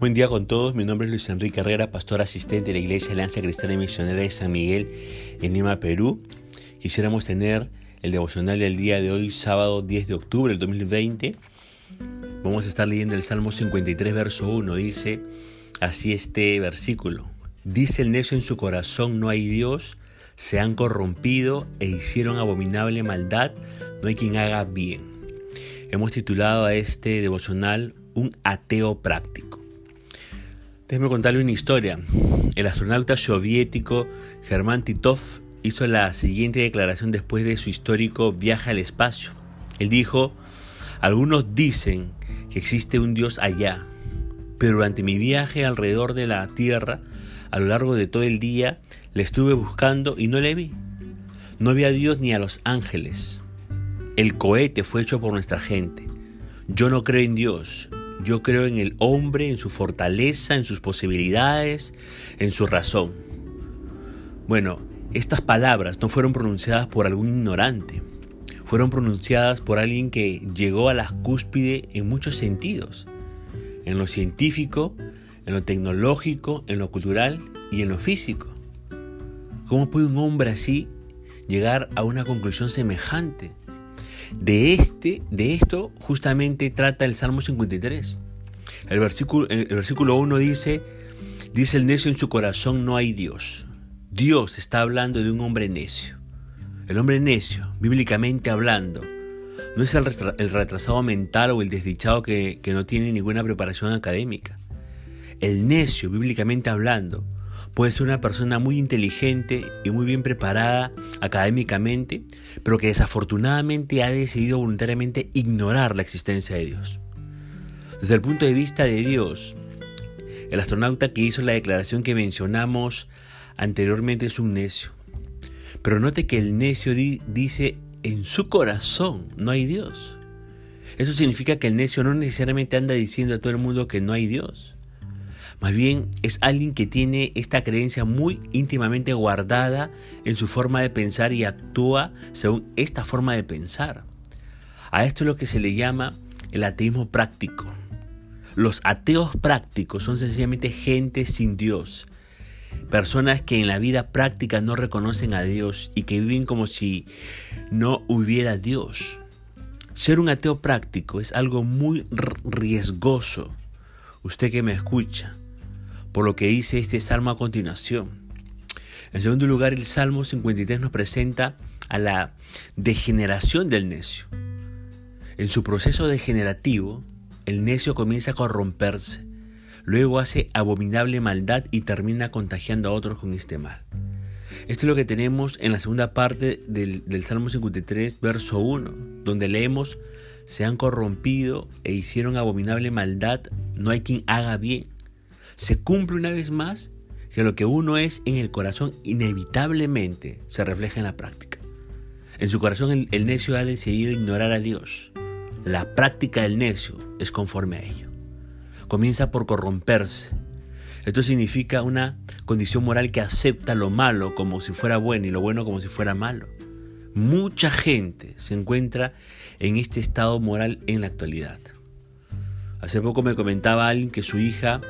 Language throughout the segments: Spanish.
Buen día con todos, mi nombre es Luis Enrique Herrera, pastor asistente de la Iglesia Alianza Cristiana y Misionera de San Miguel en Lima, Perú. Quisiéramos tener el devocional del día de hoy, sábado 10 de octubre del 2020. Vamos a estar leyendo el Salmo 53, verso 1. Dice así este versículo. Dice el necio en su corazón, no hay Dios, se han corrompido e hicieron abominable maldad, no hay quien haga bien. Hemos titulado a este devocional Un ateo práctico. Déjeme contarle una historia. El astronauta soviético Germán Titov hizo la siguiente declaración después de su histórico viaje al espacio. Él dijo, algunos dicen que existe un Dios allá, pero durante mi viaje alrededor de la Tierra, a lo largo de todo el día, le estuve buscando y no le vi. No vi a Dios ni a los ángeles. El cohete fue hecho por nuestra gente. Yo no creo en Dios, yo creo en el hombre, en su fortaleza, en sus posibilidades, en su razón. Bueno, estas palabras no fueron pronunciadas por algún ignorante, fueron pronunciadas por alguien que llegó a la cúspide en muchos sentidos, en lo científico, en lo tecnológico, en lo cultural y en lo físico. ¿Cómo puede un hombre así llegar a una conclusión semejante? De, este, de esto justamente trata el Salmo 53. El versículo, el versículo 1 dice, dice el necio en su corazón no hay Dios. Dios está hablando de un hombre necio. El hombre necio, bíblicamente hablando, no es el, retrasado mental o el desdichado que, que no tiene ninguna preparación académica. El necio, bíblicamente hablando, Puede ser una persona muy inteligente y muy bien preparada académicamente, pero que desafortunadamente ha decidido voluntariamente ignorar la existencia de Dios. Desde el punto de vista de Dios, el astronauta que hizo la declaración que mencionamos anteriormente es un necio. Pero note que el necio dice en su corazón no hay Dios. Eso significa que el necio no necesariamente anda diciendo a todo el mundo que no hay Dios. Más bien es alguien que tiene esta creencia muy íntimamente guardada en su forma de pensar y actúa según esta forma de pensar. A esto es lo que se le llama el ateísmo práctico. Los ateos prácticos son sencillamente gente sin Dios, personas que en la vida práctica no reconocen a Dios y que viven como si no hubiera Dios. Ser un ateo práctico es algo muy riesgoso. Usted que me escucha, por lo que dice este salmo a continuación. En segundo lugar, el Salmo 53 nos presenta a la degeneración del necio. En su proceso degenerativo, el necio comienza a corromperse, luego hace abominable maldad y termina contagiando a otros con este mal. Esto es lo que tenemos en la segunda parte del, Salmo 53, verso 1, donde leemos, se han corrompido e hicieron abominable maldad, no hay quien haga bien se cumple una vez más que lo que uno es en el corazón inevitablemente se refleja en la práctica. En su corazón el, necio ha decidido ignorar a Dios. La práctica del necio es conforme a ello. Comienza por corromperse. Esto significa una condición moral que acepta lo malo como si fuera bueno y lo bueno como si fuera malo. Mucha gente se encuentra en este estado moral en la actualidad. Hace poco me comentaba alguien que su hija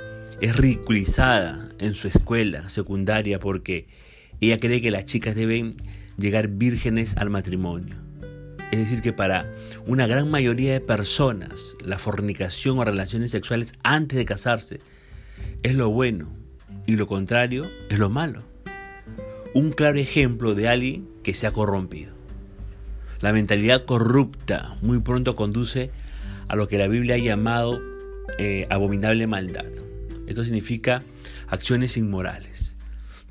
es ridiculizada en su escuela secundaria porque ella cree que las chicas deben llegar vírgenes al matrimonio. Es decir, que para una gran mayoría de personas la fornicación o relaciones sexuales antes de casarse es lo bueno y lo contrario es lo malo. Un claro ejemplo de alguien que se ha corrompido. La mentalidad corrupta muy pronto conduce a lo que la Biblia ha llamado eh, abominable maldad. Esto significa acciones inmorales.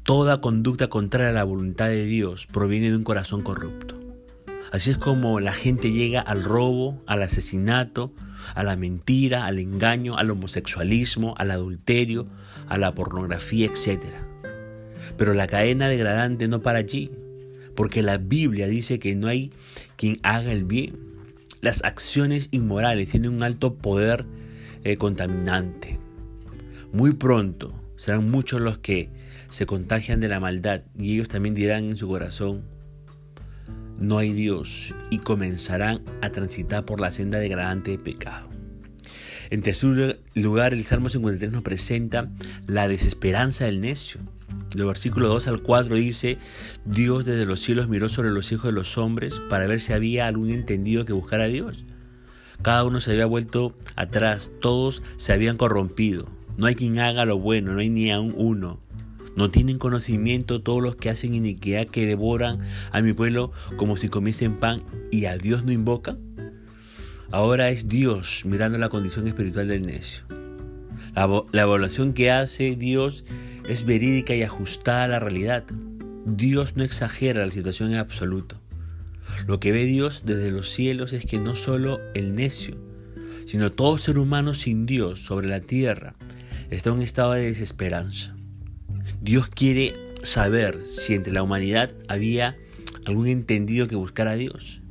Toda conducta contraria a la voluntad de Dios proviene de un corazón corrupto. Así es como la gente llega al robo, al asesinato, a la mentira, al engaño, al homosexualismo, al adulterio, a la pornografía, etc. Pero la cadena degradante no para allí, porque la Biblia dice que no hay quien haga el bien. Las acciones inmorales tienen un alto poder eh, contaminante. Muy pronto serán muchos los que se contagian de la maldad y ellos también dirán en su corazón, no hay Dios y comenzarán a transitar por la senda degradante de pecado. En tercer lugar, el Salmo 53 nos presenta la desesperanza del necio. Del versículo 2 al 4 dice, Dios desde los cielos miró sobre los hijos de los hombres para ver si había algún entendido que buscara a Dios. Cada uno se había vuelto atrás, todos se habían corrompido. No hay quien haga lo bueno, no hay ni aún uno. No tienen conocimiento todos los que hacen iniquidad que devoran a mi pueblo como si comiesen pan y a Dios no invocan. Ahora es Dios mirando la condición espiritual del necio. La, la evaluación que hace Dios es verídica y ajustada a la realidad. Dios no exagera la situación en absoluto. Lo que ve Dios desde los cielos es que no solo el necio, sino todo ser humano sin Dios sobre la tierra está en un estado de desesperanza. Dios quiere saber si entre la humanidad había algún entendido que buscara a Dios.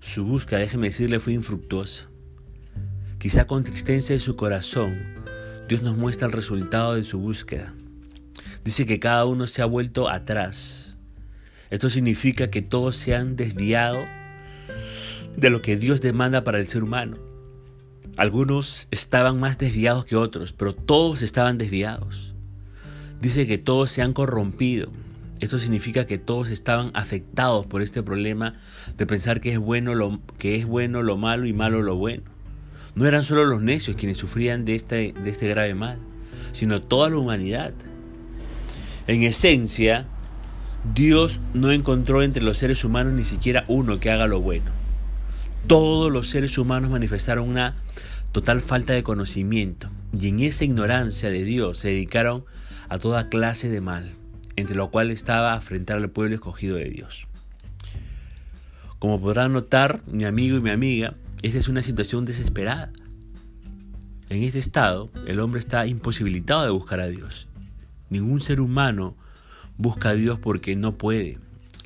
Su búsqueda, déjeme decirle, fue infructuosa. Quizá con tristeza de su corazón, Dios nos muestra el resultado de su búsqueda. Dice que cada uno se ha vuelto atrás. Esto significa que todos se han desviado de lo que Dios demanda para el ser humano. Algunos estaban más desviados que otros, pero todos estaban desviados. Dice que todos se han corrompido. Esto significa que todos estaban afectados por este problema de pensar que es bueno lo, que es bueno lo malo y malo lo bueno. No eran solo los necios quienes sufrían de este, de este grave mal, sino toda la humanidad. En esencia, Dios no encontró entre los seres humanos ni siquiera uno que haga lo bueno. Todos los seres humanos manifestaron una total falta de conocimiento y en esa ignorancia de Dios se dedicaron a toda clase de mal, entre lo cual estaba afrentar al pueblo escogido de Dios. Como podrán notar, mi amigo y mi amiga, esta es una situación desesperada. En este estado, el hombre está imposibilitado de buscar a Dios. Ningún ser humano busca a Dios porque no puede.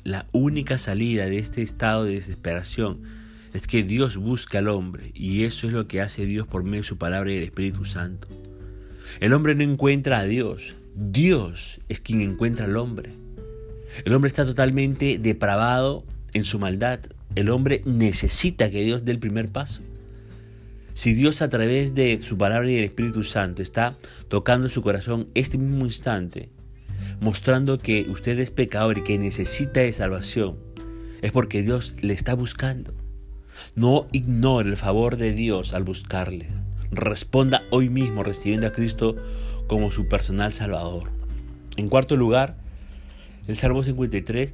La única salida de este estado de desesperación es que Dios busca al hombre y eso es lo que hace Dios por medio de su palabra y el Espíritu Santo. El hombre no encuentra a Dios, Dios es quien encuentra al hombre. El hombre está totalmente depravado en su maldad. El hombre necesita que Dios dé el primer paso. Si Dios a través de su palabra y el Espíritu Santo está tocando su corazón este mismo instante, mostrando que usted es pecador y que necesita de salvación, es porque Dios le está buscando. No ignore el favor de Dios al buscarle. Responda hoy mismo recibiendo a Cristo como su personal Salvador. En cuarto lugar, el Salmo 53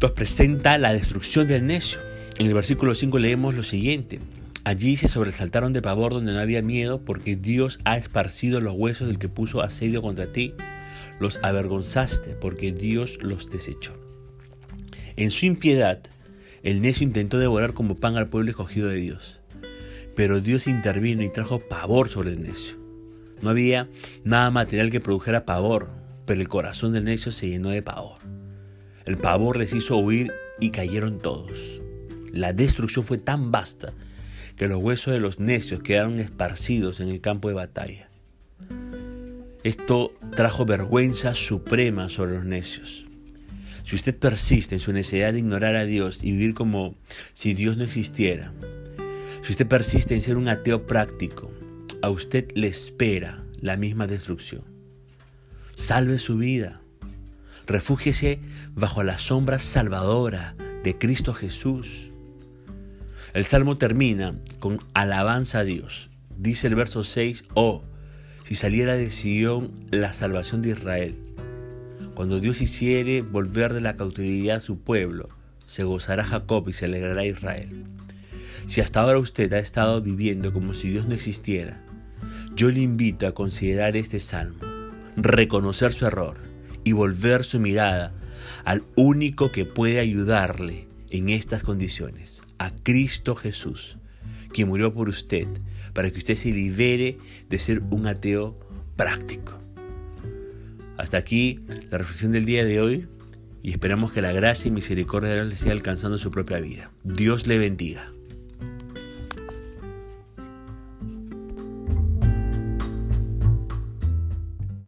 nos presenta la destrucción del necio. En el versículo 5 leemos lo siguiente. Allí se sobresaltaron de pavor donde no había miedo, porque Dios ha esparcido los huesos del que puso asedio contra ti. Los avergonzaste, porque Dios los desechó. En su impiedad, el necio intentó devorar como pan al pueblo escogido de Dios. Pero Dios intervino y trajo pavor sobre el necio. No había nada material que produjera pavor, pero el corazón del necio se llenó de pavor. El pavor les hizo huir y cayeron todos. La destrucción fue tan vasta que los huesos de los necios quedaron esparcidos en el campo de batalla. Esto trajo vergüenza suprema sobre los necios. Si usted persiste en su necesidad de ignorar a Dios y vivir como si Dios no existiera, si usted persiste en ser un ateo práctico, a usted le espera la misma destrucción. Salve su vida. Refúgiese bajo la sombra salvadora de Cristo Jesús. El salmo termina con alabanza a Dios. Dice el verso 6, oh, si saliera de Sion la salvación de Israel. Cuando Dios hiciere volver de la cautividad a su pueblo, se gozará Jacob y se alegrará Israel. Si hasta ahora usted ha estado viviendo como si Dios no existiera, yo le invito a considerar este salmo, reconocer su error y volver su mirada al único que puede ayudarle en estas condiciones, a Cristo Jesús, quien murió por usted, para que usted se libere de ser un ateo práctico. Hasta aquí la reflexión del día de hoy y esperamos que la gracia y misericordia de Dios le siga alcanzando su propia vida. Dios le bendiga.